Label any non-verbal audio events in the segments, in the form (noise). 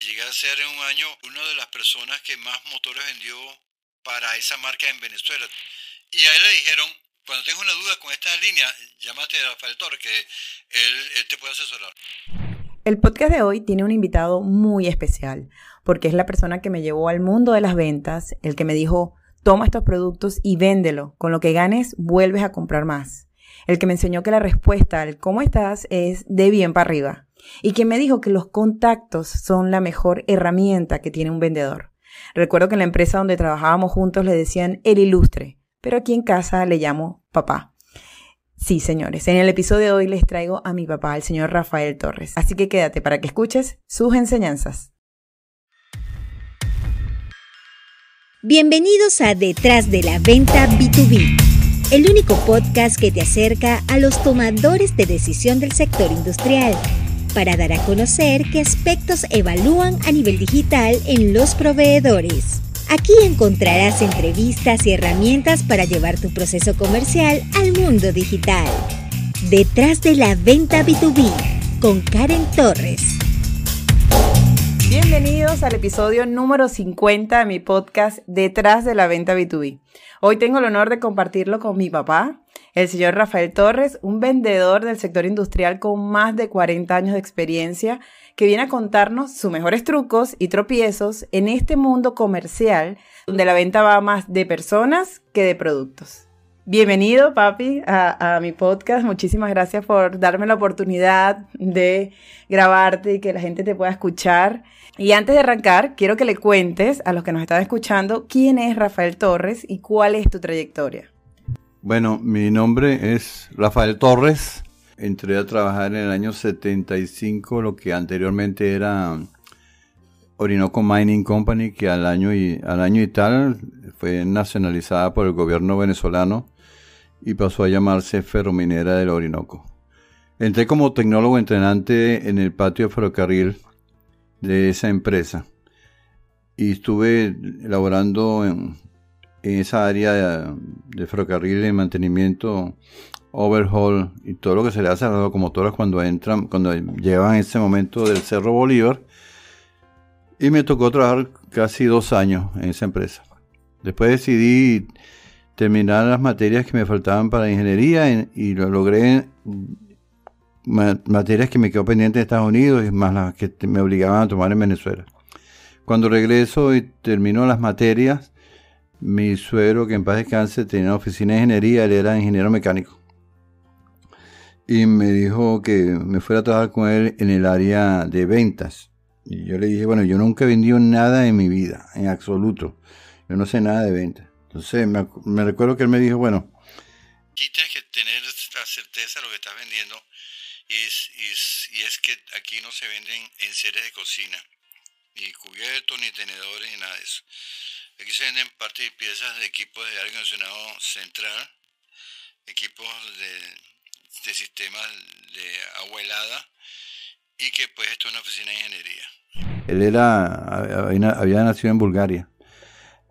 Llegué a ser en un año una de las personas que más motores vendió para esa marca en Venezuela. Y a él le dijeron, cuando tengas una duda con esta línea, llámate a Rafael que él, él te puede asesorar. El podcast de hoy tiene un invitado muy especial, porque es la persona que me llevó al mundo de las ventas, el que me dijo, toma estos productos y véndelo, con lo que ganes vuelves a comprar más. El que me enseñó que la respuesta al cómo estás es de bien para arriba y quien me dijo que los contactos son la mejor herramienta que tiene un vendedor. Recuerdo que en la empresa donde trabajábamos juntos le decían el ilustre, pero aquí en casa le llamo papá. Sí, señores, en el episodio de hoy les traigo a mi papá, el señor Rafael Torres. Así que quédate para que escuches sus enseñanzas. Bienvenidos a Detrás de la Venta B2B, el único podcast que te acerca a los tomadores de decisión del sector industrial para dar a conocer qué aspectos evalúan a nivel digital en los proveedores. Aquí encontrarás entrevistas y herramientas para llevar tu proceso comercial al mundo digital. Detrás de la venta B2B con Karen Torres. Bienvenidos al episodio número 50 de mi podcast Detrás de la venta B2B. Hoy tengo el honor de compartirlo con mi papá, el señor Rafael Torres, un vendedor del sector industrial con más de 40 años de experiencia, que viene a contarnos sus mejores trucos y tropiezos en este mundo comercial, donde la venta va más de personas que de productos. Bienvenido, papi, a, mi podcast. Muchísimas gracias por darme la oportunidad de grabarte y que la gente te pueda escuchar. Y antes de arrancar, quiero que le cuentes a los que nos están escuchando quién es Rafael Torres y cuál es tu trayectoria. Bueno, mi nombre es Rafael Torres. Entré a trabajar en el año 75, lo que anteriormente era Orinoco Mining Company, que al año y, al año y tal fue nacionalizada por el gobierno venezolano y pasó a llamarse Ferrominera del Orinoco. Entré como tecnólogo entrenante en el patio de ferrocarril de esa empresa y estuve elaborando en, esa área de, de ferrocarril de mantenimiento, overhaul y todo lo que se le hace a las locomotoras cuando entran, cuando llevan ese momento del Cerro Bolívar. Y me tocó trabajar casi dos años en esa empresa. Después decidí terminar las materias que me faltaban para ingeniería y lo logré materias que me quedó pendiente en Estados Unidos y más las que me obligaban a tomar en Venezuela. Cuando regreso y termino las materias, mi suegro, que en paz descanse, tenía oficina de ingeniería, él era ingeniero mecánico. Y me dijo que me fuera a trabajar con él en el área de ventas. Y yo le dije, bueno, yo nunca he vendido nada en mi vida, en absoluto. Yo no sé nada de ventas. Entonces me, recuerdo que él me dijo, bueno, aquí tienes que tener la certeza de lo que estás vendiendo. Y es, y es, y es que aquí no se venden en series de cocina, ni cubiertos, ni tenedores, ni nada de eso. Aquí se venden partes y piezas de equipos de aire acondicionado central, equipos de, de sistemas de agua helada y que pues esto es una oficina de ingeniería. Él era, había nacido en Bulgaria.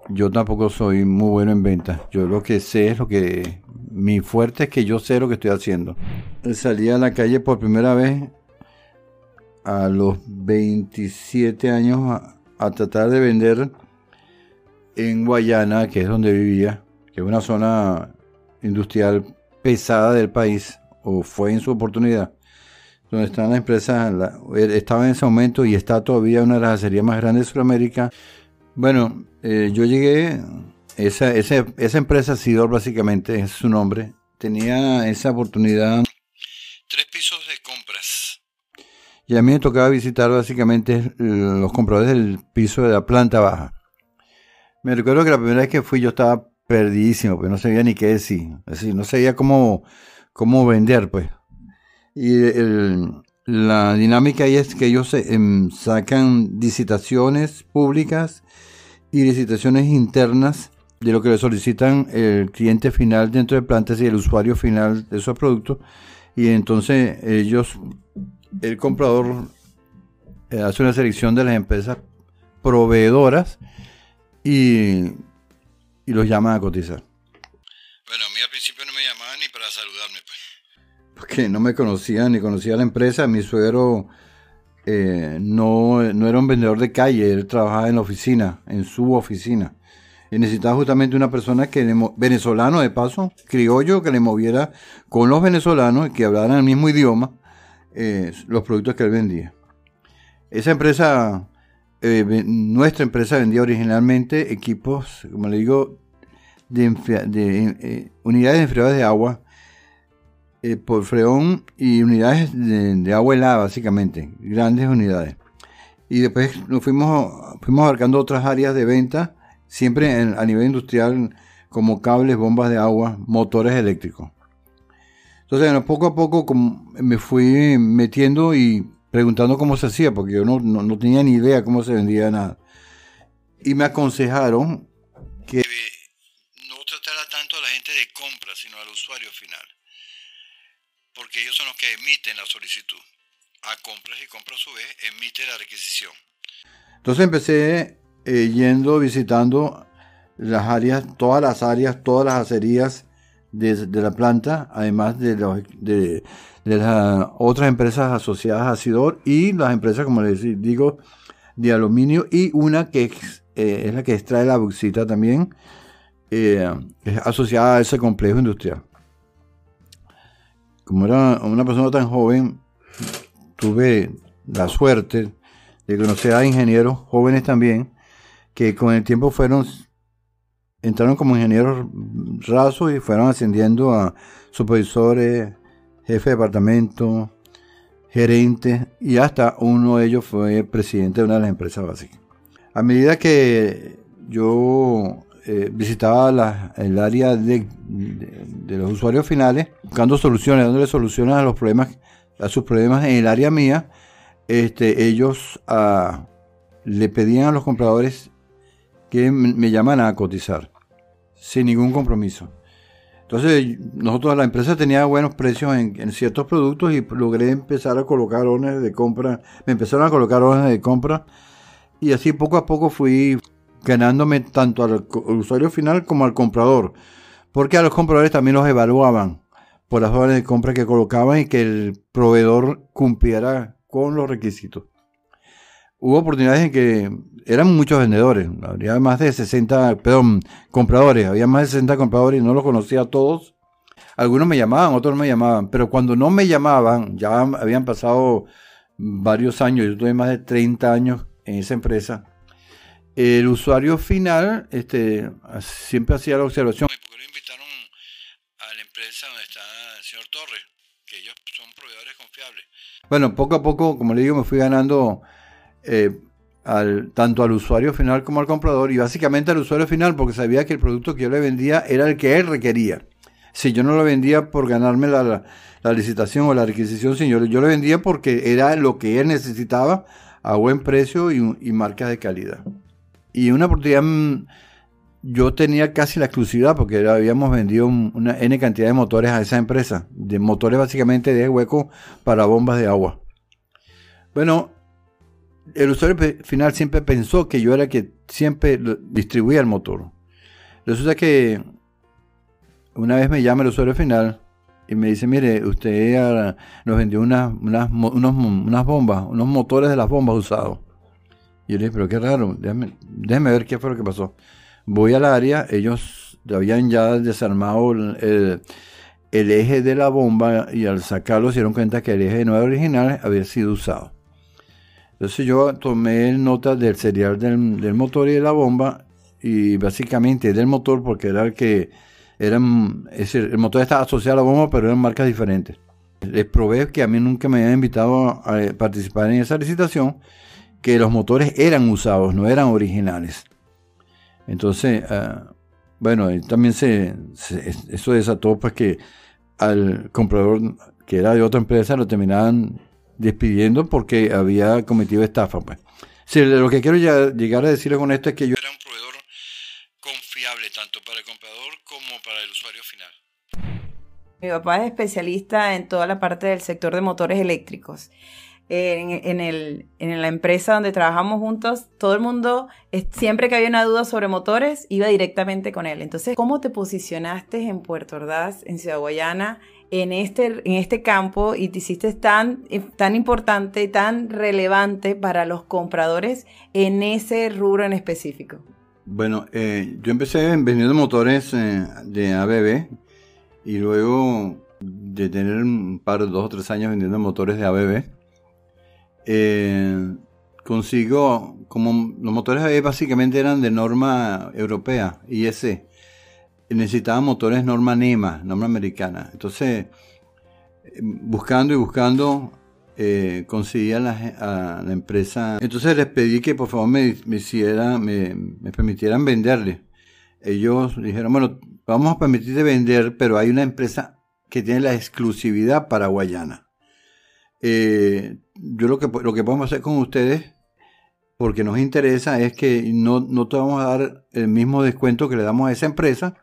Yo tampoco soy muy bueno en ventas. Yo lo que sé es lo que... Mi fuerte es que yo sé lo que estoy haciendo. Salí a la calle por primera vez a los 27 años a, tratar de vender en Guayana, que es donde vivía, que es una zona industrial pesada del país, o fue en su oportunidad, donde están las empresas, estaba en ese momento y está todavía una de las acerías más grandes de Sudamérica. Bueno, eh, yo llegué, esa, esa, esa empresa, Sidor básicamente es su nombre, tenía esa oportunidad. Tres pisos de compras. Y a mí me tocaba visitar básicamente los compradores del piso de la planta baja. Me recuerdo que la primera vez que fui yo estaba perdidísimo, pues no sabía ni qué decir. Es decir, no sabía cómo, cómo vender, pues. Y la dinámica ahí es que ellos em, sacan licitaciones públicas y licitaciones internas de lo que le solicitan el cliente final dentro de plantas y el usuario final de esos productos. Y entonces ellos, el comprador, eh, hace una selección de las empresas proveedoras y, y los llaman a cotizar. Bueno, a mí al principio no me llamaban ni para saludarme, pues. Porque no me conocían ni conocía la empresa. Mi suegro eh, no, no era un vendedor de calle, él trabajaba en la oficina, en su oficina. Y necesitaba justamente una persona que venezolano de paso, criollo, que le moviera con los venezolanos y que hablaran el mismo idioma eh, los productos que él vendía. Esa empresa, eh, nuestra empresa vendía originalmente equipos, como le digo, de, de unidades de enfriadores de agua eh, por freón y unidades de, agua helada, básicamente, grandes unidades. Y después nos fuimos, fuimos abarcando otras áreas de venta, siempre a nivel industrial, como cables, bombas de agua, motores eléctricos. Entonces, poco a poco me fui metiendo y preguntando cómo se hacía, porque yo no, no tenía ni idea cómo se vendía nada. Y me aconsejaron que no tratara tanto a la gente de compra, sino al usuario final porque ellos son los que emiten la solicitud. A compras y compra a su vez emite la requisición. Entonces empecé eh, yendo, visitando las áreas, todas las áreas, todas las acerías de, la planta, además de, de, las otras empresas asociadas a Sidor y las empresas, como les digo, de aluminio y una que es, eh, la que extrae la bauxita también, eh, es asociada a ese complejo industrial como era una persona tan joven, tuve la suerte de conocer a ingenieros jóvenes también, que con el tiempo fueron, entraron como ingenieros rasos y fueron ascendiendo a supervisores, jefe de departamento, gerentes, y hasta uno de ellos fue presidente de una de las empresas básicas. A medida que yo eh, visitaba el área de, los usuarios finales, buscando soluciones, dándole soluciones a los problemas, a sus problemas en el área mía. Este, ellos ah, le pedían a los compradores que me llamaran a cotizar, sin ningún compromiso. Entonces, nosotros, la empresa tenía buenos precios en, ciertos productos y logré empezar a colocar órdenes de compra. Me empezaron a colocar órdenes de compra y así poco a poco fui ganándome tanto al usuario final como al comprador, porque a los compradores también los evaluaban por las órdenes de compra que colocaban y que el proveedor cumpliera con los requisitos. Hubo oportunidades en que eran muchos vendedores, había más de 60, perdón, compradores, había más de 60 compradores y no los conocía a todos. Algunos me llamaban, otros no me llamaban, pero cuando no me llamaban, ya habían pasado varios años, yo tuve más de 30 años en esa empresa, el usuario final este, siempre hacía la observación. ¿Por qué no invitaron a la empresa donde está el señor Torres? Que ellos son proveedores confiables. Bueno, poco a poco, como le digo, me fui ganando eh, al, tanto al usuario final como al comprador y básicamente al usuario final porque sabía que el producto que yo le vendía era el que él requería. Si yo no lo vendía por ganarme la, licitación o la requisición, señor, yo lo vendía porque era lo que él necesitaba a buen precio y, y marcas de calidad. Y una oportunidad mm, yo tenía casi la exclusividad porque habíamos vendido una N cantidad de motores a esa empresa, de motores básicamente de hueco para bombas de agua. Bueno, el usuario final siempre pensó que yo era el que siempre distribuía el motor. Resulta que una vez me llama el usuario final y me dice, mire, usted nos vendió unas, unas bombas, unos motores de las bombas usados. Y yo le dije, pero qué raro, déjeme, ver qué fue lo que pasó. Voy al área, ellos habían ya desarmado el, eje de la bomba y al sacarlo se dieron cuenta que el eje no era original, había sido usado. Entonces yo tomé nota del serial del, motor y de la bomba y básicamente del motor porque era el que eran, el motor estaba asociado a la bomba pero eran marcas diferentes. Les probé que a mí nunca me habían invitado a participar en esa licitación que los motores eran usados, no eran originales. Entonces, ah, bueno, también se, eso desató pues que al comprador que era de otra empresa lo terminaban despidiendo porque había cometido estafa. Pues. lo que quiero llegar a decirle con esto es que yo era un proveedor confiable tanto para el comprador como para el usuario final. Mi papá es especialista en toda la parte del sector de motores eléctricos en, el, en la empresa donde trabajamos juntos, todo el mundo, siempre que había una duda sobre motores, iba directamente con él. Entonces, ¿cómo te posicionaste en Puerto Ordaz, en Ciudad Guayana, en este, en este campo y te hiciste tan, tan importante, tan relevante para los compradores en ese rubro en específico? Bueno, eh, yo empecé vendiendo motores eh, de ABB y luego de tener un par, dos o tres años vendiendo motores de ABB, eh, consigo, como los motores de ABB básicamente eran de norma europea, IS, necesitaba motores norma NEMA, norma americana. Entonces, buscando y buscando, eh, conseguí a la, empresa. Entonces les pedí que por favor me, me hiciera, me, permitieran venderle. Ellos dijeron, bueno, vamos a permitirte vender, pero hay una empresa que tiene la exclusividad para Guayana. Eh, yo lo que, lo que podemos hacer con ustedes, porque nos interesa, es que no, no te vamos a dar el mismo descuento que le damos a esa empresa,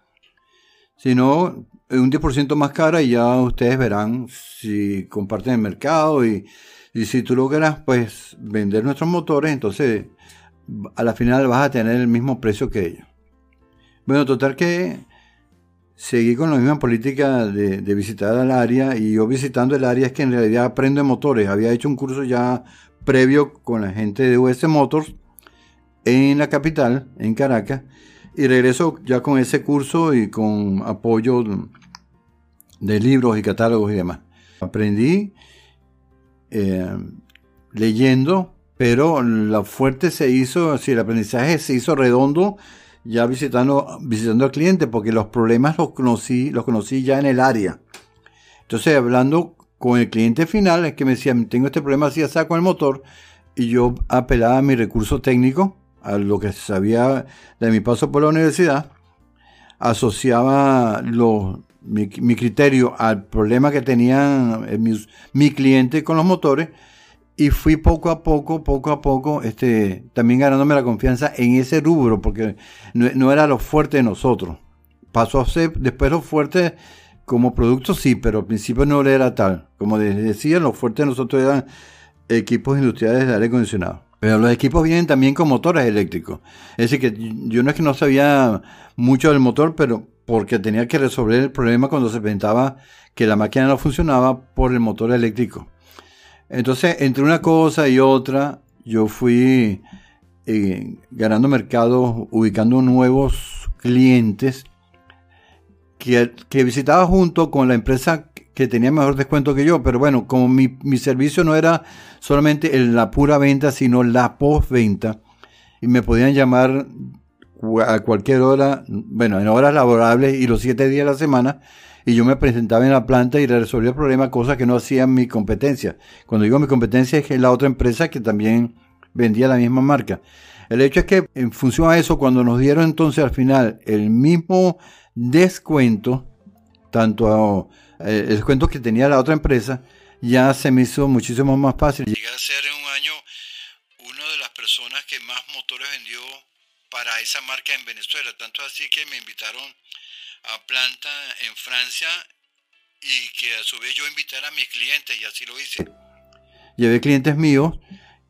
sino un 10% más cara y ya ustedes verán si comparten el mercado y, si tú logras pues vender nuestros motores, entonces a la final vas a tener el mismo precio que ellos. Bueno, total que seguí con la misma política de, visitar el área y yo visitando el área es que en realidad aprendo de motores. Había hecho un curso ya previo con la gente de US Motors en la capital, en Caracas, y regreso ya con ese curso y con apoyo de libros y catálogos y demás. Aprendí eh, leyendo, pero la fuerte se hizo, así el aprendizaje se hizo redondo ya visitando, visitando al cliente, porque los problemas los conocí, los conocí ya en el área. Entonces, hablando con el cliente final, es que me decía, tengo este problema así, así con el motor, y yo apelaba a mi recurso técnico, a lo que sabía de mi paso por la universidad, asociaba mi, criterio al problema que tenía eh, mi, cliente con los motores y fui poco a poco, poco a poco, este, también ganándome la confianza en ese rubro, porque no, era lo fuerte de nosotros. Pasó a ser después lo fuerte como producto, sí, pero al principio no era tal. Como decía, lo fuerte de nosotros eran equipos industriales de aire acondicionado. Pero los equipos vienen también con motores eléctricos. Es decir, que yo no es que no sabía mucho del motor, pero porque tenía que resolver el problema cuando se presentaba que la máquina no funcionaba por el motor eléctrico. Entonces, entre una cosa y otra, yo fui eh, ganando mercado, ubicando nuevos clientes que, que visitaba junto con la empresa que tenía mejor descuento que yo, pero bueno, como mi, mi servicio no era solamente la pura venta, sino la postventa, y me podían llamar a cualquier hora, bueno, en horas laborables y los siete días de la semana, y yo me presentaba en la planta y resolvía el problema, cosa que no hacía mi competencia. Cuando digo mi competencia es la otra empresa que también vendía la misma marca. El hecho es que en función a eso, cuando nos dieron entonces al final el mismo descuento, tanto a eh, el descuento que tenía la otra empresa, ya se me hizo muchísimo más fácil. Llegué a ser en un año una de las personas que más motores vendió para esa marca en Venezuela. Tanto así que me invitaron a planta en Francia y que a su vez yo invitara a mis clientes y así lo hice. Llevé clientes míos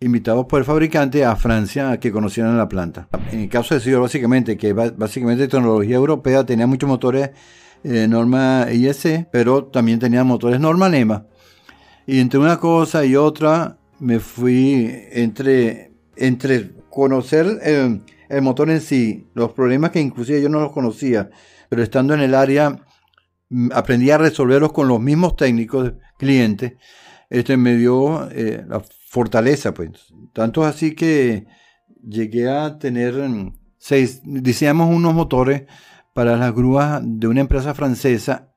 invitados por el fabricante a Francia a que conocieran la planta. En el caso de Señor, básicamente, que básicamente tecnología europea tenía muchos motores eh, norma IS, pero también tenía motores norma NEMA. Y entre una cosa y otra me fui entre, entre conocer el, el motor en sí, los problemas que inclusive yo no los conocía, pero estando en el área mm, aprendí a resolverlos con los mismos técnicos clientes, este me dio eh, la fortaleza, pues. Tanto así que llegué a tener mm, seis, diseñamos unos motores para las grúas de una empresa francesa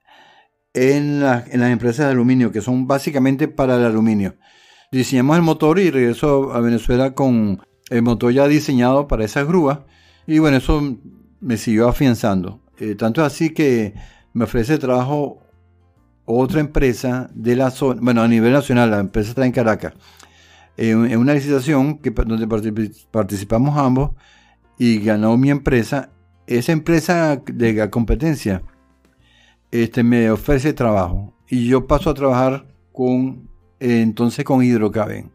en, las empresas de aluminio, que son básicamente para el aluminio. Diseñamos el motor y regreso a Venezuela con el motor ya diseñado para esas grúas. Y bueno, eso me siguió afianzando. Eh, tanto es así que me ofrece trabajo otra empresa de la zona, bueno, a nivel nacional, la empresa está en Caracas, en, una licitación donde participamos ambos y ganó mi empresa esa empresa de la competencia este, me ofrece trabajo y yo paso a trabajar con entonces con Hidrocaben.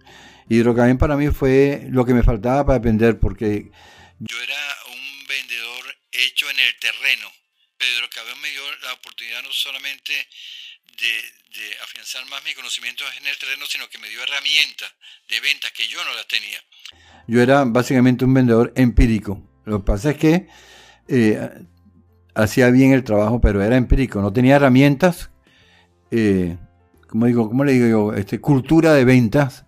Hidrocaben para mí fue lo que me faltaba para aprender porque yo era hecho en el terreno. Hidrocaben me dio la oportunidad no solamente de, afianzar más mis conocimientos en el terreno, sino que me dio herramientas de ventas que yo no las tenía. Yo era básicamente un vendedor empírico. Lo que pasa es que eh, hacía bien el trabajo, pero era empírico. No tenía herramientas, eh, como digo, ¿cómo le digo yo? Este, cultura de ventas.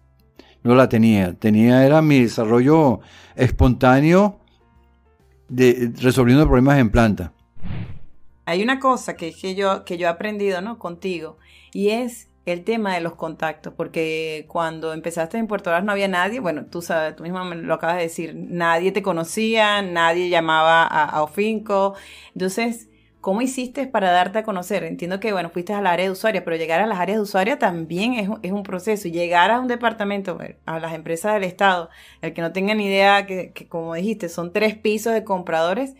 No la tenía. Tenía, era mi desarrollo espontáneo de resolviendo problemas en planta. Hay una cosa que, que, yo, que yo he aprendido ¿no? contigo y es el tema de los contactos, porque cuando empezaste en Puerto Ordaz no había nadie, bueno, tú sabes, tú mismo me lo acabas de decir, nadie te conocía, nadie llamaba a, Ofinco, entonces, ¿cómo hiciste para darte a conocer? Entiendo que, bueno, fuiste al área de usuario, pero llegar a las áreas de usuario también es, un proceso, llegar a un departamento, a las empresas del Estado, el que no tenga ni idea que, que como dijiste, son tres pisos de compradores,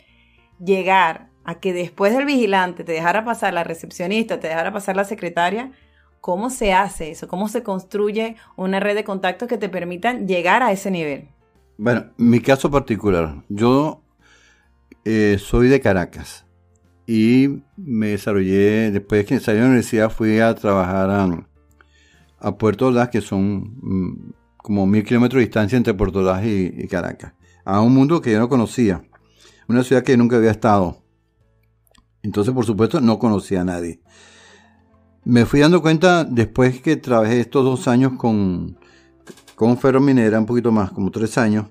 llegar a que después del vigilante te dejara pasar la recepcionista, te dejara pasar la secretaria, ¿cómo se hace eso? ¿Cómo se construye una red de contactos que te permitan llegar a ese nivel? Bueno, mi caso particular, yo eh, soy de Caracas y me desarrollé, después de que salí de la universidad fui a trabajar a, a Puerto Ordaz, que son mm, como mil kilómetros de distancia entre Puerto Ordaz y Caracas, a un mundo que yo no conocía, una ciudad que nunca había estado. Entonces, por supuesto, no conocía a nadie. Me fui dando cuenta después que trabajé estos dos años con, con Ferrominera, un poquito más, como tres años,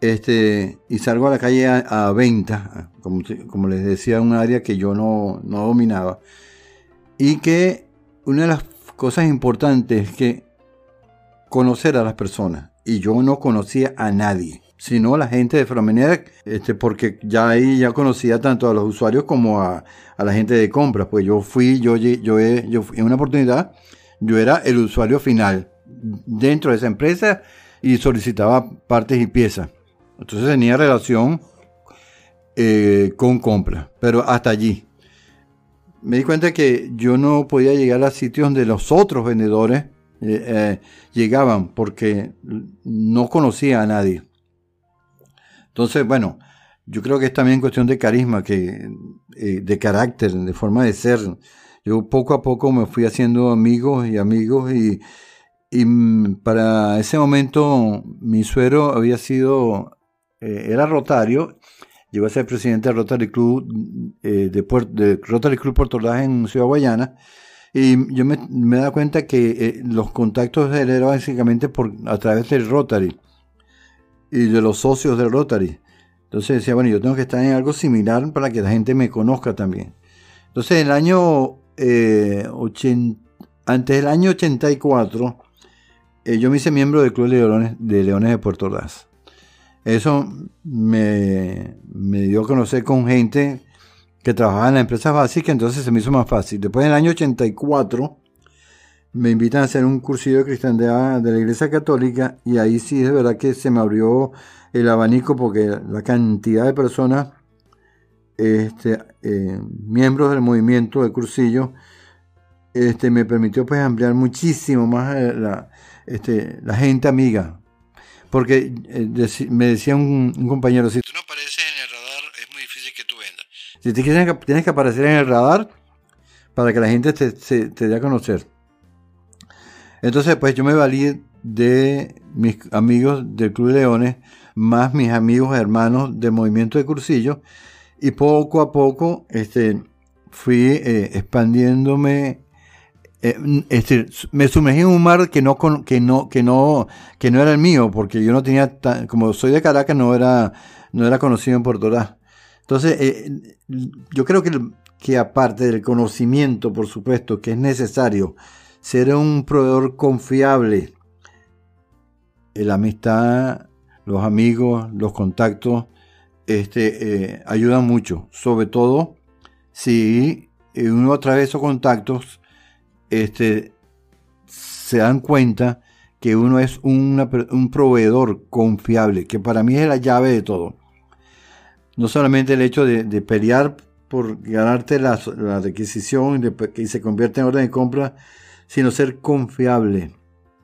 este, y salgo a la calle a, venta, como, como, les decía, un área que yo no, no dominaba. Y que una de las cosas importantes es que conocer a las personas. Y yo no conocía a nadie sino la gente de Fromenera, este, porque ya ahí ya conocía tanto a los usuarios como a, la gente de compras. Pues yo fui, yo, yo, yo en una oportunidad, yo era el usuario final dentro de esa empresa y solicitaba partes y piezas. Entonces tenía relación eh, con compras, pero hasta allí. Me di cuenta que yo no podía llegar a sitios donde los otros vendedores eh, eh, llegaban porque no conocía a nadie. Entonces, bueno, yo creo que es también cuestión de carisma, que, de carácter, de forma de ser. Yo poco a poco me fui haciendo amigos y amigos y, mm, para ese momento mi suero había sido, eh, era rotario, llegó a ser presidente del Rotary Club eh, de, de, Rotary Club Puerto Ordaz en Ciudad Guayana. Y yo me, me da cuenta que los contactos eran básicamente por, a través del Rotary y de los socios del Rotary. Entonces decía, bueno, yo tengo que estar en algo similar para que la gente me conozca también. Entonces, en el año, eh, antes del año 84, eh, yo me hice miembro del Club de, Leones de Puerto Ordaz. Eso me, me, dio a conocer con gente que trabajaba en la empresa básica, entonces se me hizo más fácil. Después, en el año 84, me invitan a hacer un cursillo de cristiandad de la Iglesia Católica y ahí sí es verdad que se me abrió el abanico porque la cantidad de personas, este, eh, miembros del movimiento de cursillo, este, me permitió pues ampliar muchísimo más eh, este, la gente amiga. Porque eh, me decía un, compañero, si tú no apareces en el radar es muy difícil que tú vendas. Si tienes que, tienes que aparecer en el radar para que la gente te, te dé a conocer. Entonces, pues yo me valí de mis amigos del Club Leones, más mis amigos hermanos del movimiento de cursillo, y poco a poco este, fui eh, expandiéndome. Eh, este, me sumergí en un mar que no, que no, que no, que no era el mío, porque yo no tenía, como soy de Caracas, no era, no era conocido en Puerto Rico. Entonces, eh, yo creo que, que aparte del conocimiento, por supuesto, que es necesario, ser un proveedor confiable. La amistad, los amigos, los contactos, este, eh, ayudan mucho. Sobre todo si uno a esos contactos este, se dan cuenta que uno es un proveedor confiable, que para mí es la llave de todo. No solamente el hecho de, pelear por ganarte la, la requisición y, y se convierte en orden de compra, sino ser confiable.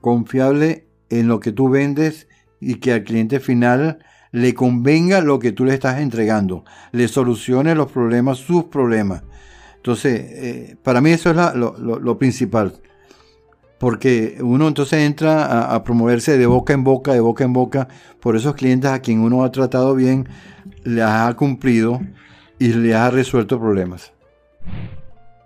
Confiable en lo que tú vendes y que al cliente final le convenga lo que tú le estás entregando, le solucione los problemas, sus problemas. Entonces, eh, para mí eso es lo, principal. Porque uno entonces entra a, promoverse de boca en boca, de boca en boca, por esos clientes a quien uno ha tratado bien, le ha cumplido y le ha resuelto problemas.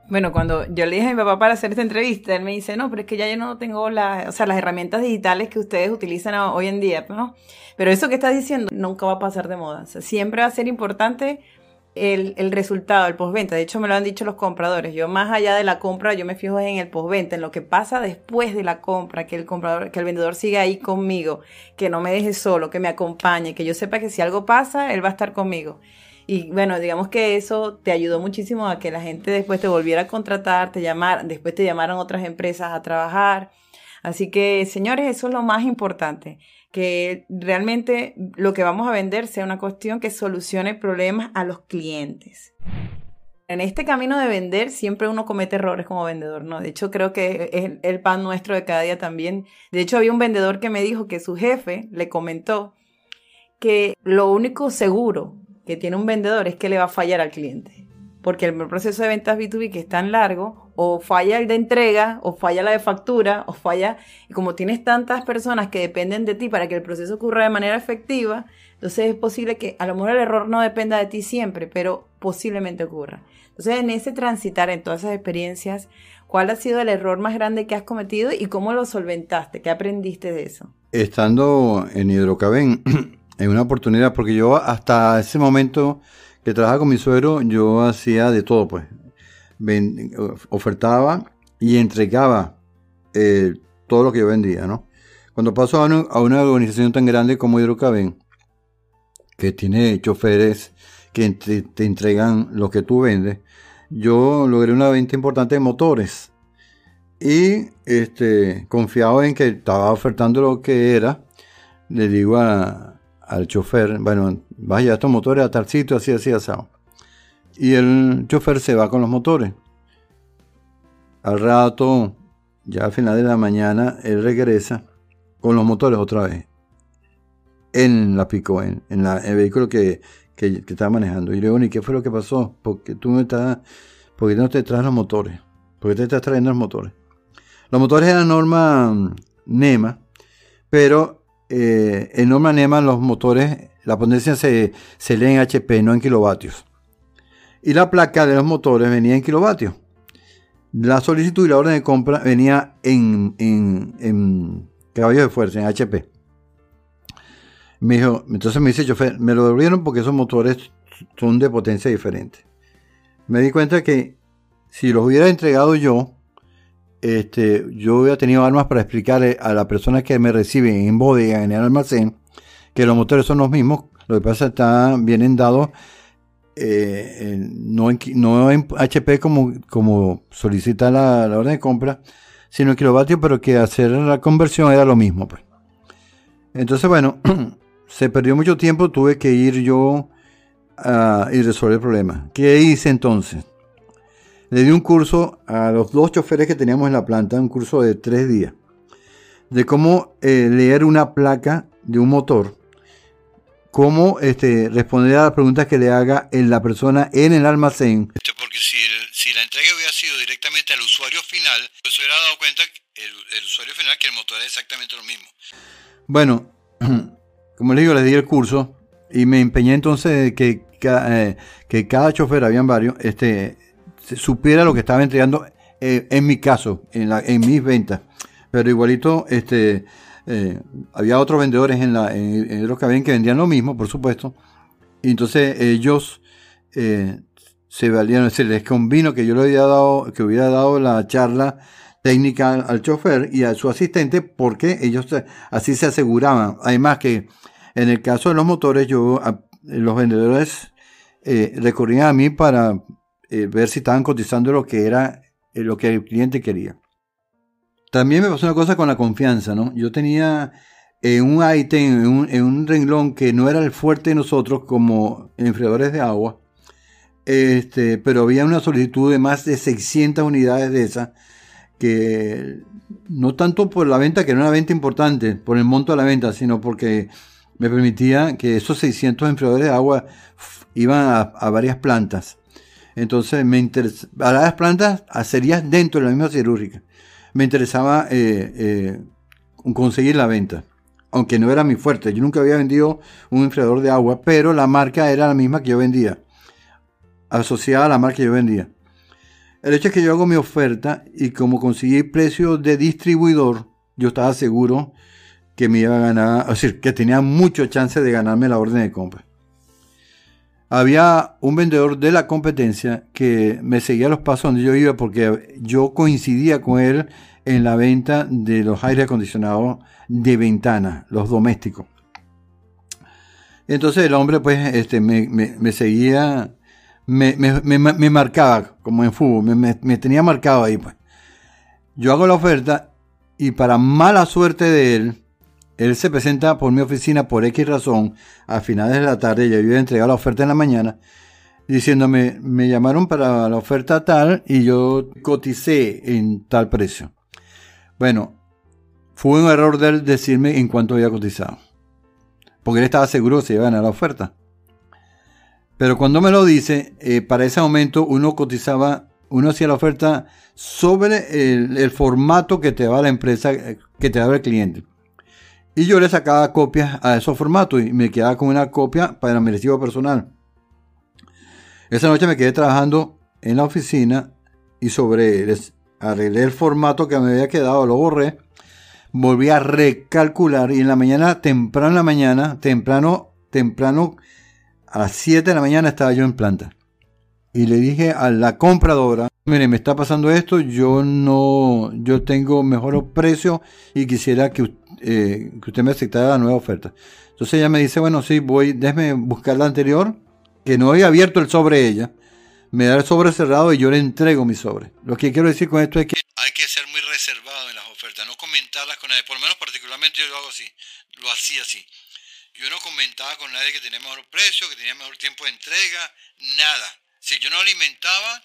Bueno, cuando yo le dije a mi papá para hacer esta entrevista, él me dice, no, pero es que ya yo no tengo las, o sea, las herramientas digitales que ustedes utilizan hoy en día, ¿no? Pero eso que estás diciendo nunca va a pasar de moda. O sea, siempre va a ser importante el, el resultado, el postventa. De hecho, me lo han dicho los compradores. Yo más allá de la compra, yo me fijo en el postventa, en lo que pasa después de la compra, que el comprador, que el vendedor siga ahí conmigo, que no me deje solo, que me acompañe, que yo sepa que si algo pasa, él va a estar conmigo. Y bueno, digamos que eso te ayudó muchísimo a que la gente después te volviera a contratar, te llamaran, después te llamaron otras empresas a trabajar. Así que, señores, eso es lo más importante, que realmente lo que vamos a vender sea una cuestión que solucione problemas a los clientes. En este camino de vender siempre uno comete errores como vendedor, ¿no? De hecho, creo que es el pan nuestro de cada día también. De hecho, había un vendedor que me dijo que su jefe le comentó que lo único seguro que tiene un vendedor es que le va a fallar al cliente. Porque el proceso de ventas B2B que es tan largo, o falla el de entrega, o falla la de factura, o falla, y como tienes tantas personas que dependen de ti para que el proceso ocurra de manera efectiva, entonces es posible que a lo mejor el error no dependa de ti siempre, pero posiblemente ocurra. Entonces en ese transitar, en todas esas experiencias, ¿cuál ha sido el error más grande que has cometido y cómo lo solventaste? ¿Qué aprendiste de eso? Estando en Hidrocaben, (clears throat) en una oportunidad, porque yo hasta ese momento que trabajaba con mi suegro, yo hacía de todo, pues. ofertaba y entregaba eh, todo lo que yo vendía, ¿no? Cuando paso a, una organización tan grande como Hidrocaben, que tiene choferes que te, entregan lo que tú vendes, yo logré una venta importante de motores. Y este, confiado en que estaba ofertando lo que era, le digo al chofer, bueno, vaya estos motores a tal sitio, así, así, asado. Y el chofer se va con los motores. Al rato, ya al final de la mañana, él regresa con los motores otra vez. En la pico, en, en, el vehículo que, que, estaba manejando. Y le digo, ¿y qué fue lo que pasó? Porque tú no estás, porque no te traes los motores. Porque te estás trayendo los motores. Los motores eran norma mm, NEMA, pero eh, en norma NEMA los motores, la potencia se, lee en HP, no en kilovatios. Y la placa de los motores venía en kilovatios. La solicitud y la orden de compra venía en, en, caballos de fuerza, en HP. Me dijo, entonces me dice chofer, me lo devolvieron porque esos motores son de potencia diferente. Me di cuenta que si los hubiera entregado yo, este, yo hubiera tenido armas para explicarle a la persona que me recibe en bodega, en el almacén, que los motores son los mismos. Lo que pasa es que vienen dados eh, no, en, no, en, HP como, como solicita la, orden de compra, sino en kilovatios, pero que hacer la conversión era lo mismo. Pues. Entonces, bueno, (clears throat) se perdió mucho tiempo, tuve que ir yo a, y resolver el problema. ¿Qué hice entonces? le di un curso a los dos choferes que teníamos en la planta, un curso de tres días, de cómo eh, leer una placa de un motor, cómo este, responder a las preguntas que le haga en la persona en el almacén. Porque si, la entrega hubiera sido directamente al usuario final, pues hubiera dado cuenta el, usuario final que el motor es exactamente lo mismo. Bueno, (clears throat) como les digo, les di el curso y me empeñé entonces que, eh, que cada chofer, habían varios, este, supiera lo que estaba entregando eh, en mi caso, en, la, en mis ventas. Pero igualito, este, eh, había otros vendedores en, la, en, los que vendían lo mismo, por supuesto. Entonces ellos eh, se valían, se les convino que yo le había dado, que hubiera dado la charla técnica al chofer y a su asistente porque ellos así se aseguraban. Además que en el caso de los motores, yo, los vendedores recurrían a mí para eh, ver si estaban cotizando lo que era eh, lo que el cliente quería. También me pasó una cosa con la confianza, ¿no? Yo tenía en un ítem, en un, renglón que no era el fuerte de nosotros como enfriadores de agua, este, pero había una solicitud de más de 600 unidades de esas, que no tanto por la venta, que era una venta importante, por el monto de la venta, sino porque me permitía que esos 600 enfriadores de agua iban a varias plantas. Entonces me interesaba, las plantas sería dentro de la misma cirúrgica. Me interesaba eh, eh, conseguir la venta, aunque no era mi fuerte. Yo nunca había vendido un enfriador de agua, pero la marca era la misma que yo vendía, asociada a la marca que yo vendía. El hecho es que yo hago mi oferta y como conseguí precio de distribuidor, yo estaba seguro que me iba a ganar, es decir, que tenía mucho chance de ganarme la orden de compra. Había un vendedor de la competencia que me seguía los pasos donde yo iba porque yo coincidía con él en la venta de los aire acondicionados de ventana, los domésticos. Entonces el hombre pues este, me, seguía, me, marcaba como en fútbol, me, tenía marcado ahí pues. Yo hago la oferta y para mala suerte de él, él se presenta por mi oficina por X razón a finales de la tarde, yo iba a entregar la oferta en la mañana, diciéndome, me llamaron para la oferta tal y yo coticé en tal precio. Bueno, fue un error de él decirme en cuánto había cotizado, porque él estaba seguro que se iba a ganar la oferta. Pero cuando me lo dice, eh, para ese momento uno cotizaba, uno hacía la oferta sobre el, el formato que te da la empresa, eh, que te da el cliente. Y yo le sacaba copias a esos formatos y me quedaba con una copia para mi recibo personal. Esa noche me quedé trabajando en la oficina y sobre arreglé el formato que me había quedado, lo borré, volví a recalcular y en la mañana, temprano en la mañana, temprano, temprano, a las 7 de la mañana estaba yo en planta. Y le dije a la compradora, mire, me está pasando esto, yo no, yo tengo mejor precio y quisiera que, eh, que usted me aceptara la nueva oferta. Entonces ella me dice, bueno, sí, voy, déjeme buscar la anterior, que no había abierto el sobre ella, me da el sobre cerrado y yo le entrego mi sobre. Lo que quiero decir con esto es que... Hay que ser muy reservado en las ofertas, no comentarlas con nadie, por lo menos particularmente yo lo hago así, lo hacía así. Yo no comentaba con nadie que tenía mejor precio, que tenía mejor tiempo de entrega, nada. Si yo no alimentaba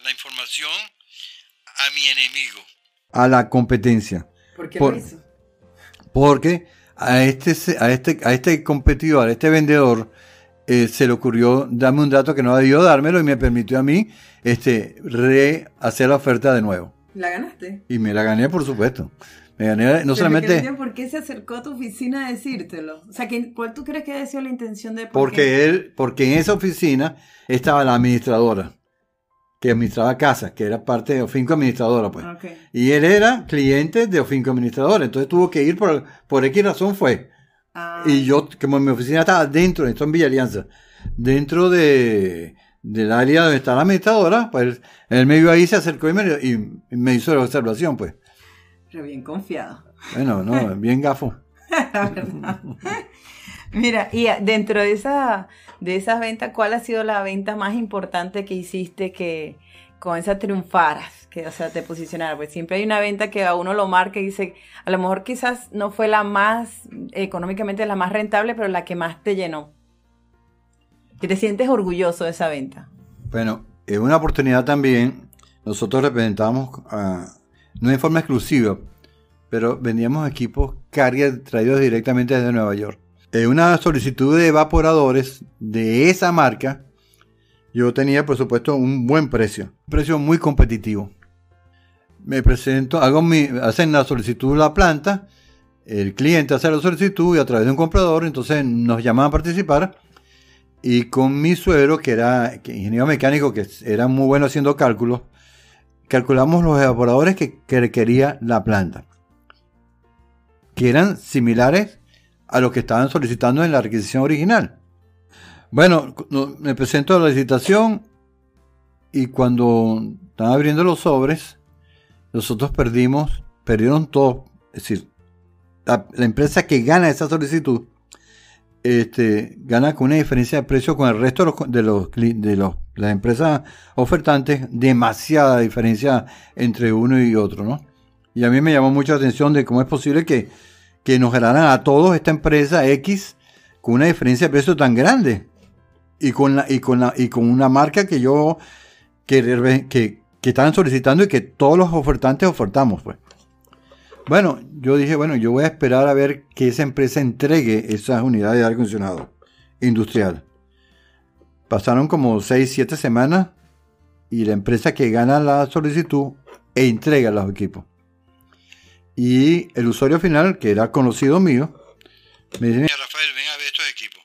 la información a mi enemigo. A la competencia. ¿Por qué lo Porque a este, a, este, a este competidor, a este vendedor, eh, se le ocurrió darme un dato que no debió dármelo y me permitió a mí este, rehacer la oferta de nuevo. ¿La ganaste? Y me la gané, por supuesto. Me gané no solamente... ¿Por qué se acercó a tu oficina a decírtelo? O sea, ¿cuál tú crees que ha sido la intención de... porque él, porque en esa oficina estaba la administradora que administraba casa, que era parte de Ofinco Administradora, pues. Y él era cliente de Ofinco Administradora, entonces tuvo que ir por, por X razón fue. Ah. Y yo, como mi oficina estaba dentro, esto en Villa Alianza, dentro de, del área donde está la administradora, pues él me vio ahí, se acercó y me, y me hizo la observación, pues. Pero bien confiado. Bueno, no, (laughs) bien gafo. Mira, y dentro de esa de esas ventas, ¿cuál ha sido la venta más importante que hiciste que con esa triunfaras? Que, o sea, te posicionara. Pues siempre hay una venta que a uno lo marca y dice, a lo mejor quizás no fue la más, económicamente la más rentable, pero la que más te llenó. Que te sientes orgulloso de esa venta. Bueno, es una oportunidad también. Nosotros representamos, no en forma exclusiva, pero vendíamos equipos Carrier traídos directamente desde Nueva York una solicitud de evaporadores de esa marca, yo tenía, por supuesto, un buen precio, un precio muy competitivo. Me presento, hago mi, hacen la solicitud de la planta, el cliente hace la solicitud y a través de un comprador, entonces nos llaman a participar. Y con mi suegro, que era ingeniero mecánico, que era muy bueno haciendo cálculos, calculamos los evaporadores que requería la planta, que eran similares a los que estaban solicitando en la requisición original. Bueno, me presento a la licitación y cuando están abriendo los sobres, nosotros perdimos, perdieron todo. Es decir, la, empresa que gana esa solicitud este, gana con una diferencia de precio con el resto de, los, de, los, las empresas ofertantes, demasiada diferencia entre uno y otro, ¿no? Y a mí me llamó mucha atención de cómo es posible que que nos ganaran a todos esta empresa X con una diferencia de precio tan grande y con la, y con la, y con una marca que yo que, que, que estaban solicitando y que todos los ofertantes ofertamos pues. Bueno, yo dije, bueno, yo voy a esperar a ver que esa empresa entregue esas unidades de aire acondicionado industrial. Pasaron como 6, 7 semanas y la empresa que gana la solicitud e entrega los equipos. Y el usuario final, que era conocido mío, me dice, Rafael, ven a ver estos equipos,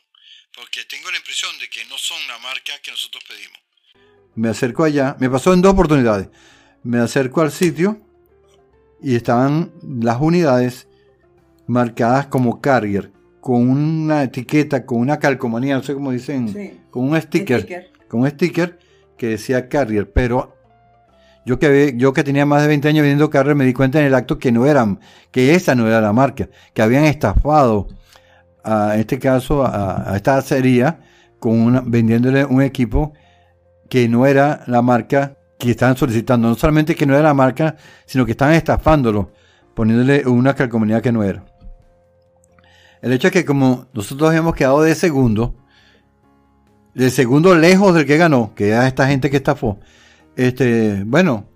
porque tengo la impresión de que no son la marca que nosotros pedimos. Me acerco allá, me pasó en dos oportunidades. Me acerco al sitio y estaban las unidades marcadas como carrier, con una etiqueta, con una calcomanía, no sé cómo dicen, con un sticker, con un sticker que decía carrier, pero yo que, yo que tenía más de 20 años viendo carrier me di cuenta en el acto que no eran, que esa no era la marca, que habían estafado a este caso a, esta acería con vendiéndole un equipo que no era la marca que estaban solicitando. No solamente que no era la marca, sino que estaban estafándolo, poniéndole una calcomanía que no era. El hecho es que como nosotros habíamos quedado de segundo, de segundo lejos del que ganó, que era esta gente que estafó, este, bueno,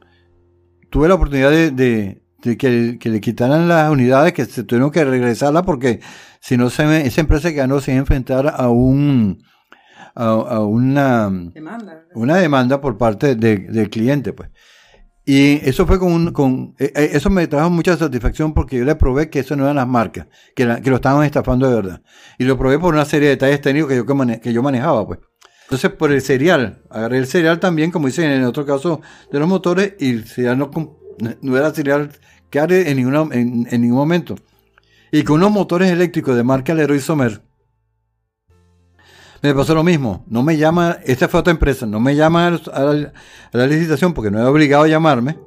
tuve la oportunidad de, que, le quitaran las unidades, que se tuvieron que regresarlas porque si no, esa empresa que ganó se iba a enfrentar a un a, una demanda. una demanda por parte del cliente, pues. Y eso fue con, un, con eh, eh, eso me trajo mucha satisfacción porque yo le probé que eso no eran las marcas, que, que lo estaban estafando de verdad. Y lo probé por una serie de detalles técnicos que yo, que yo manejaba, pues. Entonces, por el serial, agarré el serial también, como dicen en otro caso de los motores, y el serial no, era serial que en, en, ningún momento. Y con unos motores eléctricos de marca Leroy Somer, me pasó lo mismo. No me llama, esta fue otra empresa, no me llama a la, licitación porque no he obligado a llamarme,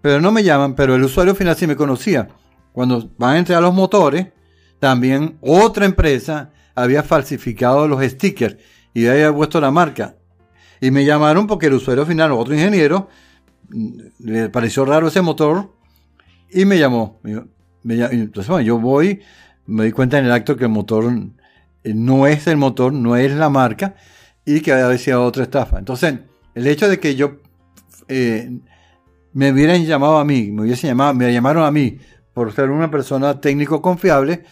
pero no me llaman, pero el usuario final sí me conocía. Cuando van a entrar los motores, también otra empresa había falsificado los stickers y había puesto la marca. Y me llamaron porque el usuario final, otro ingeniero, le pareció raro ese motor y me llamó. entonces, bueno, yo voy, me di cuenta en el acto que el motor eh, no es el motor, no es la marca y que había sido otra estafa. Entonces, el hecho de que yo eh, me hubieran llamado a mí, me hubiesen llamado, me llamaron a mí por ser una persona técnico confiable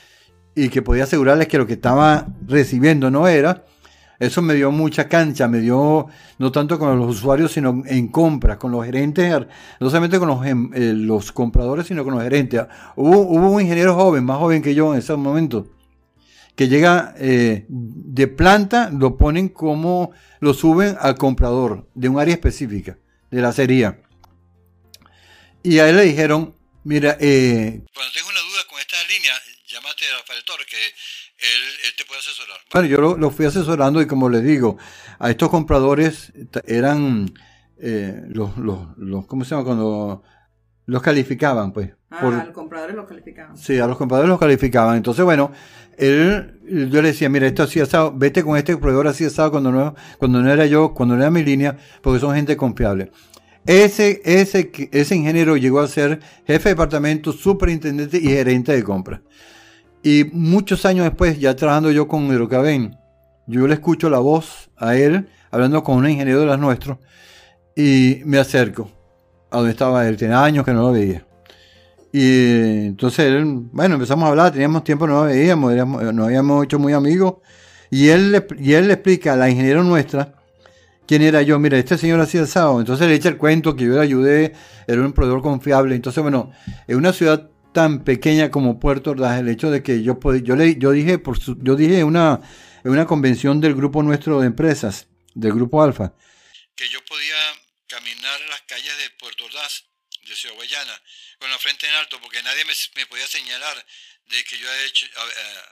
y que podía asegurarles que lo que estaba recibiendo no era, eso me dio mucha cancha, me dio no tanto con los usuarios, sino en compras, con los gerentes, no solamente con los, em, eh, los compradores, sino con los gerentes. Hubo, hubo, un ingeniero joven, más joven que yo en ese momento, que llega eh, de planta, lo ponen como, lo suben al comprador de un área específica, de la acería. Y a él le dijeron, mira, eh, cuando tengo una duda con esta línea, llámate a Rafael que él, te puede asesorar. Bueno, yo lo, fui asesorando y como les digo, a estos compradores eran eh, los, los, los, ¿cómo se llama? Cuando los calificaban, pues. Ah, a los compradores los calificaban. Sí, a los compradores los calificaban. Entonces, bueno, él, yo le decía, mira, esto así asado, vete con este proveedor así asado cuando no, cuando no era yo, cuando no era mi línea, porque son gente confiable. Ese, ese, ese ingeniero llegó a ser jefe de departamento, superintendente y gerente de compra. Y muchos años después, ya trabajando yo con Hidrocaben, yo le escucho la voz a él, hablando con un ingeniero de las nuestros, y me acerco a donde estaba él. Tenía años que no lo veía. Y entonces, bueno, empezamos a hablar, teníamos tiempo, no nos veíamos, nos habíamos hecho muy amigos. Y él, y él le explica a la ingeniera nuestra quién era yo. Mira, este señor hacía el sábado. Entonces le echa el cuento que yo le ayudé, era un proveedor confiable. Entonces, bueno, en una ciudad tan pequeña como Puerto Ordaz, el hecho de que yo yo le, yo dije, por yo dije una, en una convención del grupo nuestro de empresas, del grupo Alfa, que yo podía caminar las calles de Puerto Ordaz, de Ciudad Guayana, con la frente en alto, porque nadie me, podía señalar de que yo haya hecho,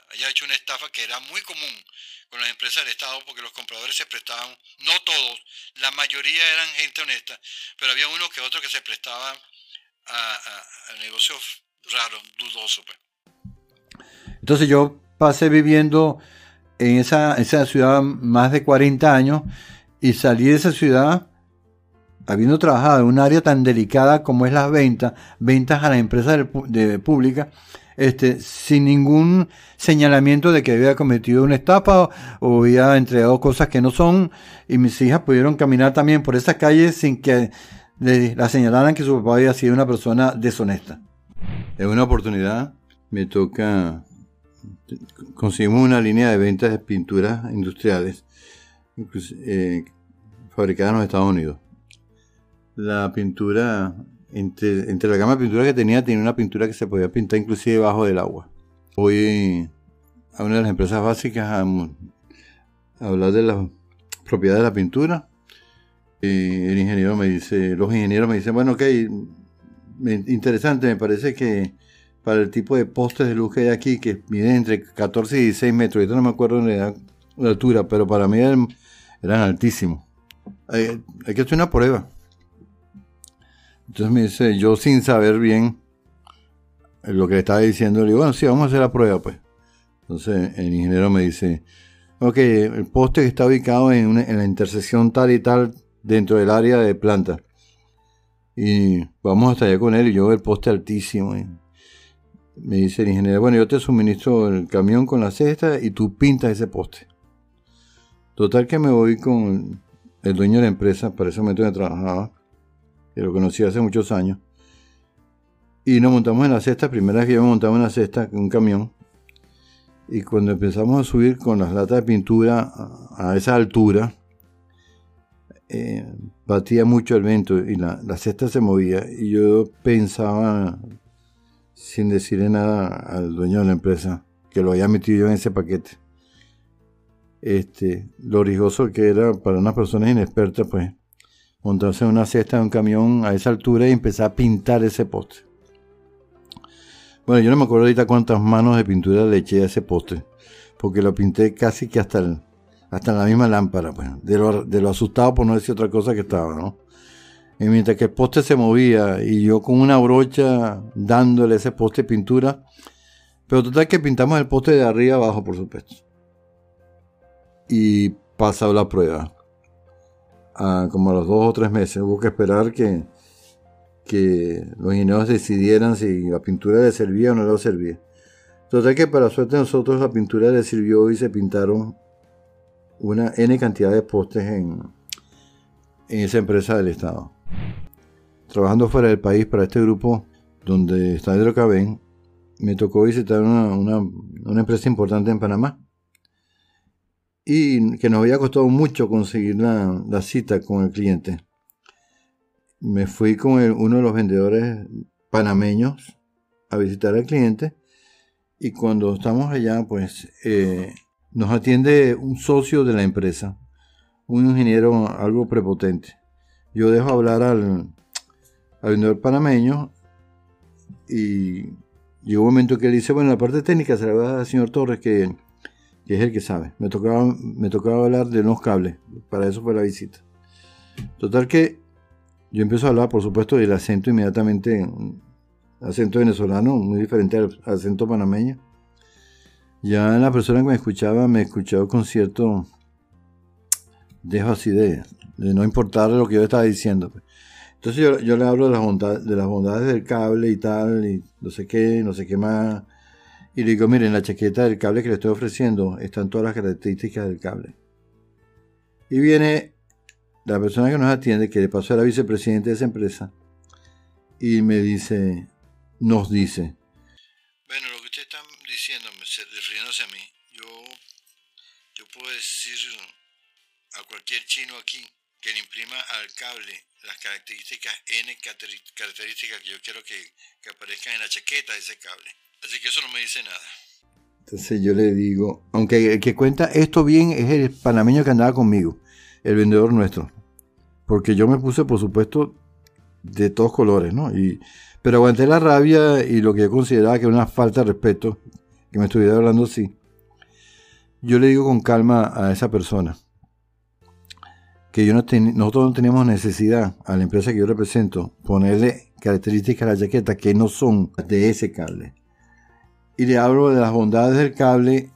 haya hecho una estafa que era muy común con las empresas del Estado, porque los compradores se prestaban, no todos, la mayoría eran gente honesta, pero había uno que otro que se prestaba a, negocios raros, dudosos. Pues. Entonces yo pasé viviendo en esa, ciudad más de 40 años y salí de esa ciudad habiendo trabajado en un área tan delicada como es las ventas, ventas a las empresas de, pública, este, sin ningún señalamiento de que había cometido una estafa o, había entregado cosas que no son, y mis hijas pudieron caminar también por esas calles sin que la señalaran que su papá había sido una persona deshonesta. En una oportunidad me toca, conseguimos una línea de ventas de pinturas industriales eh, fabricadas en los Estados Unidos la pintura, entre, entre la gama de pintura que tenía, tenía una pintura que se podía pintar inclusive debajo del agua. Voy a una de las empresas básicas a, a hablar de las propiedades de la pintura. Y el ingeniero me dice, los ingenieros me dicen, bueno, ok, interesante, me parece que para el tipo de postes de luz que hay aquí, que miden entre 14 y 16 metros, yo no me acuerdo de la altura, pero para mí eran, altísimos. Hay, que hacer una prueba. Entonces me dice, yo sin saber bien lo que le estaba diciendo, le digo, bueno, sí, vamos a hacer la prueba, pues. Entonces el ingeniero me dice, ok, el poste está ubicado en, en la intersección tal y tal dentro del área de planta. Y vamos hasta allá con él y yo veo el poste altísimo. me dice el ingeniero, bueno, yo te suministro el camión con la cesta y tú pintas ese poste. Total que me voy con el dueño de la empresa, para ese momento me trabajaba, que lo conocí hace muchos años. Y nos montamos en la cesta, primera vez que yo me montaba en la cesta, en un camión. Y cuando empezamos a subir con las latas de pintura a esa altura, eh, batía mucho el viento y la, cesta se movía y yo pensaba, sin decirle nada al dueño de la empresa, que lo había metido yo en ese paquete. Este, lo riesgoso que era para unas personas inexpertas, pues, montarse en una cesta de un camión a esa altura y empezar a pintar ese poste. Bueno, yo no me acuerdo ahorita cuántas manos de pintura le eché a ese poste, porque lo pinté casi que hasta el, hasta en la misma lámpara, pues, de lo, asustado por no decir otra cosa que estaba, ¿no? Y mientras que el poste se movía y yo con una brocha dándole ese poste pintura, pero total que pintamos el poste de arriba abajo, por supuesto. Y pasado la prueba. como a los dos o tres meses hubo que esperar que, que los ingenieros decidieran si la pintura le servía o no le servía. Total que para suerte nosotros la pintura le sirvió y se pintaron una N cantidad de postes en, en esa empresa del Estado. Trabajando fuera del país para este grupo donde está Hidrocabén, me tocó visitar una, empresa importante en Panamá y que nos había costado mucho conseguir la, cita con el cliente. Me fui con uno de los vendedores panameños a visitar al cliente y cuando estamos allá, pues eh, nos atiende un socio de la empresa, un ingeniero algo prepotente. Yo dejo hablar al, al vendedor panameño y llegó un momento que él dice, bueno, la parte técnica se la va al señor Torres, que, es el que sabe. Me tocaba, me tocaba hablar de los cables, para eso fue la visita. Total que yo empiezo a hablar, por supuesto, del acento inmediatamente, acento venezolano, muy diferente al acento panameño. Ya la persona que me escuchaba me escuchaba con cierto dejo así de, no importar lo que yo estaba diciendo. Pues. Entonces yo, le hablo de las, bondades, de las bondades del cable y tal, y no sé qué, no sé qué más. Y le digo, miren, la chaqueta del cable que le estoy ofreciendo están todas las características del cable. Y viene la persona que nos atiende, que le pasó a la vicepresidente de esa empresa, y me dice, nos dice, bueno, lo que usted está diciendo, refiriéndose a mí, yo, yo puedo decir a cualquier chino aquí que le imprima al cable las características N características que yo quiero que, que aparezcan en la chaqueta de ese cable. Así que eso no me dice nada. Entonces yo le digo, aunque el que cuenta esto bien es el panameño que andaba conmigo, el vendedor nuestro. Porque yo me puse, por supuesto, de todos colores, ¿no? Y, pero aguanté la rabia y lo que yo consideraba que era una falta de respeto, que me estuviera hablando así. Yo le digo con calma a esa persona que yo no nosotros no tenemos necesidad a la empresa que yo represento ponerle características a la chaqueta que no son de ese cable. Y le hablo de las bondades del cable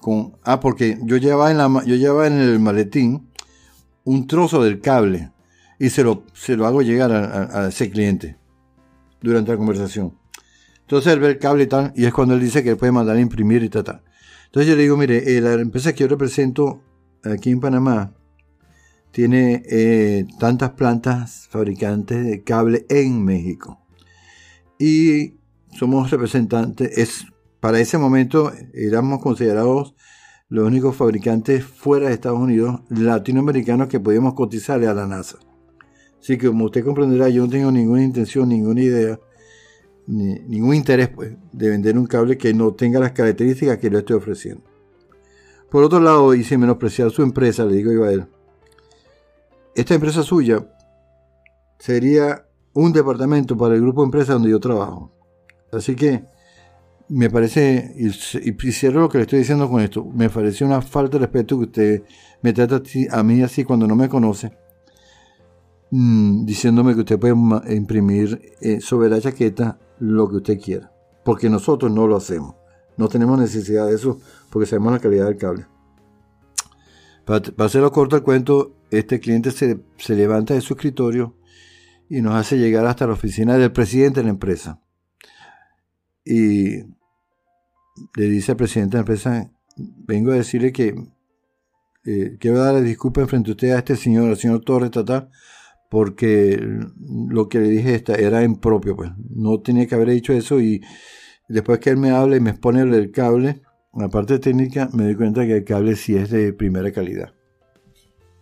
con ah porque yo llevaba en la yo llevaba en el maletín un trozo del cable y se lo, se lo hago llegar a, ese cliente durante la conversación. Entonces él ve el cable y tal, y es cuando él dice que puede mandar a imprimir y tal. Entonces yo le digo, mire, eh, la empresa que yo represento aquí en Panamá tiene eh, tantas plantas fabricantes de cable en México. Y somos representantes, es, para ese momento éramos considerados los únicos fabricantes fuera de Estados Unidos latinoamericanos que podíamos cotizarle a la NASA Así que como usted comprenderá, yo no tengo ninguna intención, ninguna idea, ni, ningún interés pues, de vender un cable que no tenga las características que yo estoy ofreciendo. Por otro lado, y sin menospreciar su empresa, le digo yo a él, esta empresa suya sería un departamento para el grupo de empresas donde yo trabajo. Así que me parece, y, y cierro lo que le estoy diciendo con esto, me parece una falta de respeto que usted me trata a mí así cuando no me conoce, mm, diciéndome que usted puede imprimir eh, sobre la chaqueta lo que usted quiera, porque nosotros no lo hacemos, no tenemos necesidad de eso porque sabemos la calidad del cable. Para, hacerlo corto el cuento, este cliente se, se levanta de su escritorio y nos hace llegar hasta la oficina del presidente de la empresa. Y le dice al presidente de la empresa, vengo a decirle que eh, quiero darle disculpas frente a usted a este señor, al señor Torres Tata, porque lo que le dije era impropio, pues no tenía que haber dicho eso y después que él me habla y me expone el cable, la parte técnica, me doy cuenta que el cable sí es de primera calidad.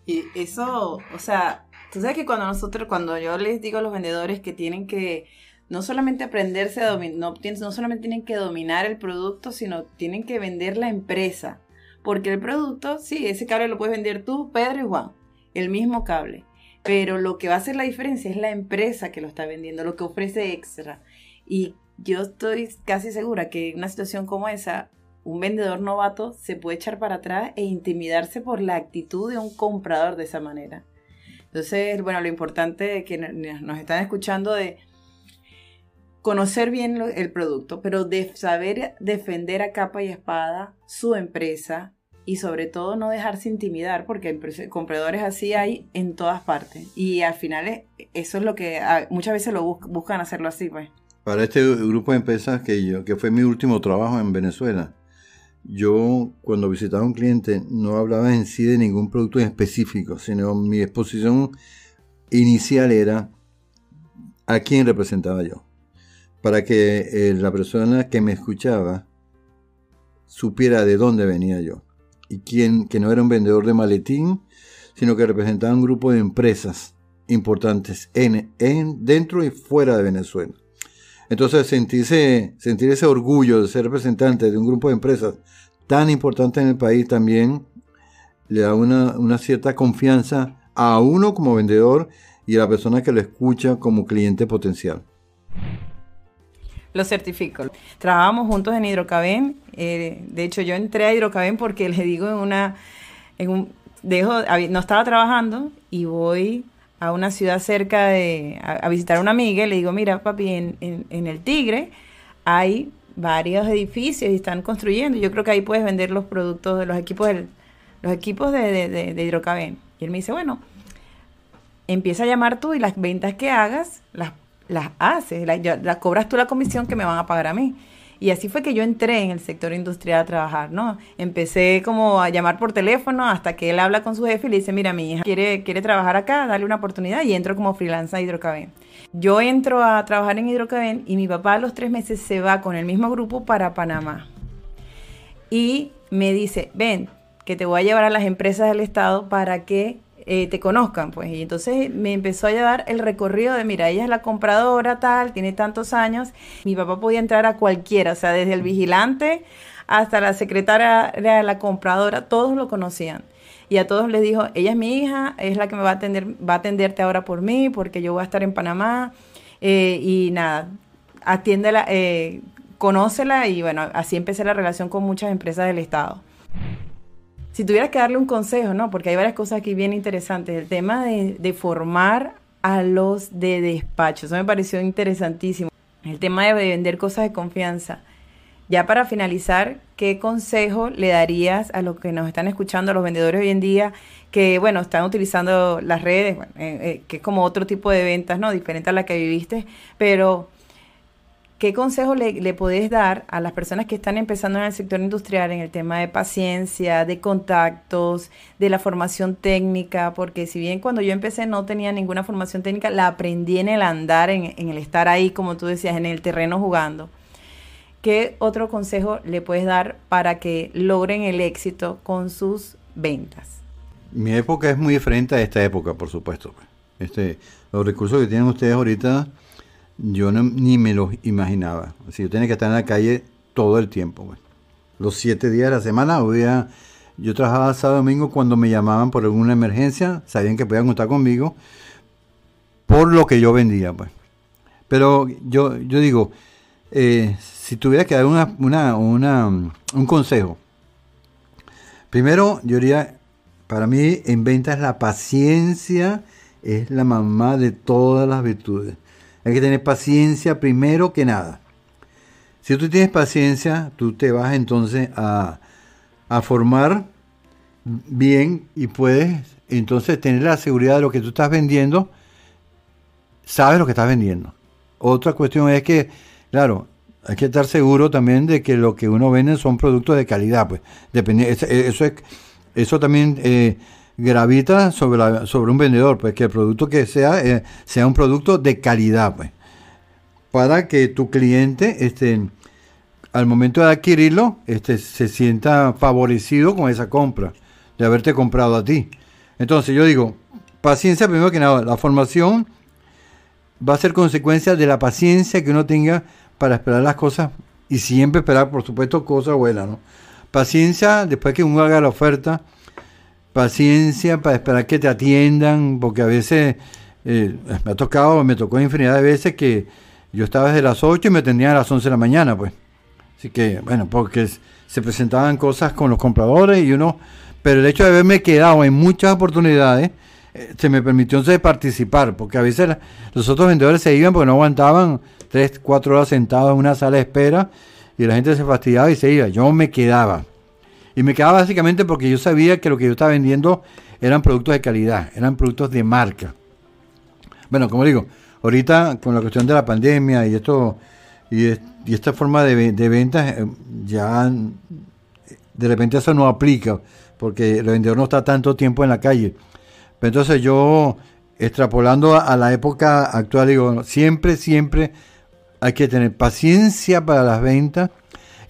Y eso, o sea, tú sabes que cuando nosotros, cuando yo les digo a los vendedores que tienen que no solamente aprenderse a dominar, no, no solamente tienen que dominar el producto, sino tienen que vender la empresa. Porque el producto, sí, ese cable lo puedes vender tú, Pedro y Juan, el mismo cable. Pero lo que va a hacer la diferencia es la empresa que lo está vendiendo, lo que ofrece extra. Y yo estoy casi segura que en una situación como esa, un vendedor novato se puede echar para atrás e intimidarse por la actitud de un comprador de esa manera. Entonces, bueno, lo importante que nos están escuchando de conocer bien el producto, pero de saber defender a capa y espada su empresa y sobre todo no dejarse intimidar porque compradores así hay en todas partes y al final eso es lo que muchas veces lo buscan hacerlo así pues. Para este grupo de empresas que yo que fue mi último trabajo en Venezuela, yo cuando visitaba a un cliente no hablaba en sí de ningún producto en específico, sino mi exposición inicial era a quién representaba yo para que eh, la persona que me escuchaba supiera de dónde venía yo. Y quién, que no era un vendedor de maletín, sino que representaba un grupo de empresas importantes en, en, dentro y fuera de Venezuela. Entonces sentirse, sentir ese orgullo de ser representante de un grupo de empresas tan importante en el país también le da una, una cierta confianza a uno como vendedor y a la persona que lo escucha como cliente potencial. Lo certifico. Trabajamos juntos en Hidrocaben. Eh, de hecho, yo entré a Hidrocaben porque (laughs) le digo en una... En un, dejo, no estaba trabajando y voy a una ciudad cerca de... a, visitar a una amiga y le digo, mira, papi, en, el Tigre hay varios edificios y están construyendo. Yo creo que ahí puedes vender los productos de los equipos del, los equipos de, de, de, Hidrocaben. Y él me dice, bueno, empieza a llamar tú y las ventas que hagas las las haces, la, cobras tú la comisión que me van a pagar a mí. Y así fue que yo entré en el sector industrial a trabajar, ¿no? Empecé como a llamar por teléfono hasta que él habla con su jefe y le dice, mira, mi hija quiere, quiere trabajar acá, dale una oportunidad y entro como freelance a Hidrocaben. Yo entro a trabajar en Hidrocaben y mi papá a los tres meses se va con el mismo grupo para Panamá. Y me dice, ven, que te voy a llevar a las empresas del Estado para que eh, te conozcan, pues. Y entonces me empezó a llevar el recorrido de, mira, ella es la compradora, tal, tiene tantos años. Mi papá podía entrar a cualquiera, o sea, desde el vigilante hasta la secretaria, la compradora, todos lo conocían. Y a todos les dijo, ella es mi hija, es la que me va a atender, va a atenderte ahora por mí, porque yo voy a estar en Panamá. Eh, y nada, atiéndela, eh, conócela y bueno, así empecé la relación con muchas empresas del Estado si tuvieras que darle un consejo, ¿no? Porque hay varias cosas aquí bien interesantes. El tema de, formar a los de despacho, eso me pareció interesantísimo. El tema de vender cosas de confianza. Ya para finalizar, ¿qué consejo le darías a los que nos están escuchando, a los vendedores hoy en día, que, bueno, están utilizando las redes, eh, eh, que es como otro tipo de ventas, ¿no? Diferente a la que viviste, pero ¿Qué consejo le, le podés dar a las personas que están empezando en el sector industrial en el tema de paciencia, de contactos, de la formación técnica? Porque si bien cuando yo empecé no tenía ninguna formación técnica, la aprendí en el andar, en, en el estar ahí, como tú decías, en el terreno jugando. ¿Qué otro consejo le puedes dar para que logren el éxito con sus ventas? Mi época es muy diferente a esta época, por supuesto. Este, los recursos que tienen ustedes ahorita, yo ni me los imaginaba. Así, yo tenía que estar en la calle todo el tiempo. Los siete días de la semana, había, yo trabajaba sábado domingo cuando me llamaban por alguna emergencia, sabían que podían contar conmigo por lo que yo vendía. Pues. Pero yo, yo digo, eh, si tuviera que dar una, una, una, un consejo, primero yo diría, para mí en ventas la paciencia es la mamá de todas las virtudes. Hay que tener paciencia primero que nada. Si tú tienes paciencia, tú te vas entonces a, a formar bien y puedes entonces tener la seguridad de lo que tú estás vendiendo, sabes lo que estás vendiendo. Otra cuestión es que, claro, hay que estar seguro también de que lo que uno vende son productos de calidad. Pues, eso, es, eso también eh, gravita sobre, sobre un vendedor, pues que el producto que sea eh, sea un producto de calidad, pues, para que tu cliente, este, al momento de adquirirlo, este, se sienta favorecido con esa compra, de haberte comprado a ti. Entonces yo digo, paciencia primero que nada, la formación va a ser consecuencia de la paciencia que uno tenga para esperar las cosas y siempre esperar, por supuesto, cosas buenas, ¿no? Paciencia después que uno haga la oferta, paciencia para esperar que te atiendan, porque a veces eh, me ha tocado, me tocó infinidad de veces que yo estaba desde las 8 y me atendían a las 11 de la mañana, pues. Así que, bueno, porque se presentaban cosas con los compradores y uno, pero el hecho de haberme quedado en muchas oportunidades, eh, se me permitió entonces participar, porque a veces los otros vendedores se iban porque no aguantaban 3, 4 horas sentados en una sala de espera y la gente se fastidiaba y se iba. Yo me quedaba. Y me quedaba básicamente porque yo sabía que lo que yo estaba vendiendo eran productos de calidad, eran productos de marca. Bueno, como digo, ahorita con la cuestión de la pandemia y esto y, esta forma de, de ventas, eh, ya de repente eso no aplica, porque el vendedor no está tanto tiempo en la calle. Pero entonces yo, extrapolando a la época actual, digo, siempre, siempre hay que tener paciencia para las ventas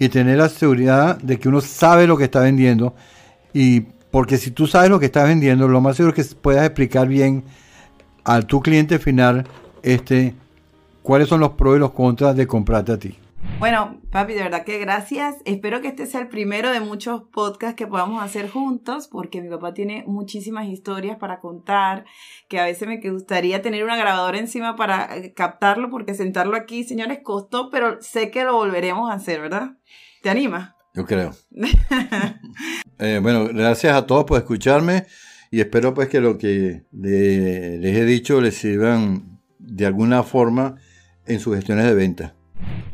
y tener la seguridad de que uno sabe lo que está vendiendo. Y porque si tú sabes lo que estás vendiendo, lo más seguro es que puedas explicar bien a tu cliente final este, cuáles son los pros y los contras de comprarte a ti. Bueno, papi, de verdad que gracias. Espero que este sea el primero de muchos podcasts que podamos hacer juntos, porque mi papá tiene muchísimas historias para contar, que a veces me gustaría tener una grabadora encima para eh, captarlo, porque sentarlo aquí, señores, costó, pero sé que lo volveremos a hacer, ¿verdad? ¿Te anima? Yo creo. (laughs) Eh, bueno, gracias a todos por escucharme y espero pues que lo que les he dicho les sirvan de alguna forma en sus gestiones de venta.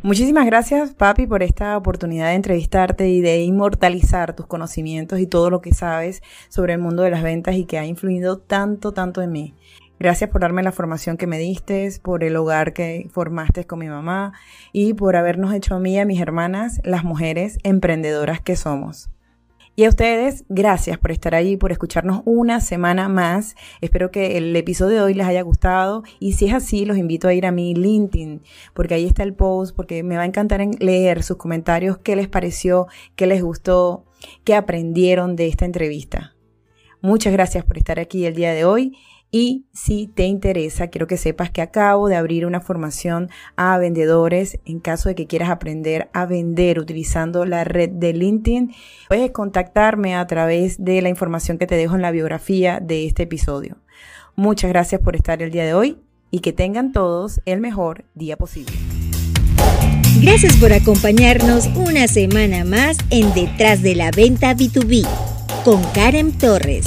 Muchísimas gracias, papi, por esta oportunidad de entrevistarte y de inmortalizar tus conocimientos y todo lo que sabes sobre el mundo de las ventas y que ha influido tanto, tanto en mí. Gracias por darme la formación que me diste, por el hogar que formaste con mi mamá y por habernos hecho a mí y a mis hermanas las mujeres emprendedoras que somos. Y a ustedes, gracias por estar ahí, por escucharnos una semana más. Espero que el episodio de hoy les haya gustado y si es así, los invito a ir a mi LinkedIn, porque ahí está el post, porque me va a encantar leer sus comentarios, qué les pareció, qué les gustó, qué aprendieron de esta entrevista. Muchas gracias por estar aquí el día de hoy y si te interesa, quiero que sepas que acabo de abrir una formación a vendedores en caso de que quieras aprender a vender utilizando la red de LinkedIn. Puedes contactarme a través de la información que te dejo en la biografía de este episodio. Muchas gracias por estar el día de hoy y que tengan todos el mejor día posible. Gracias por acompañarnos una semana más en Detrás de la Venta B2B con Karen Torres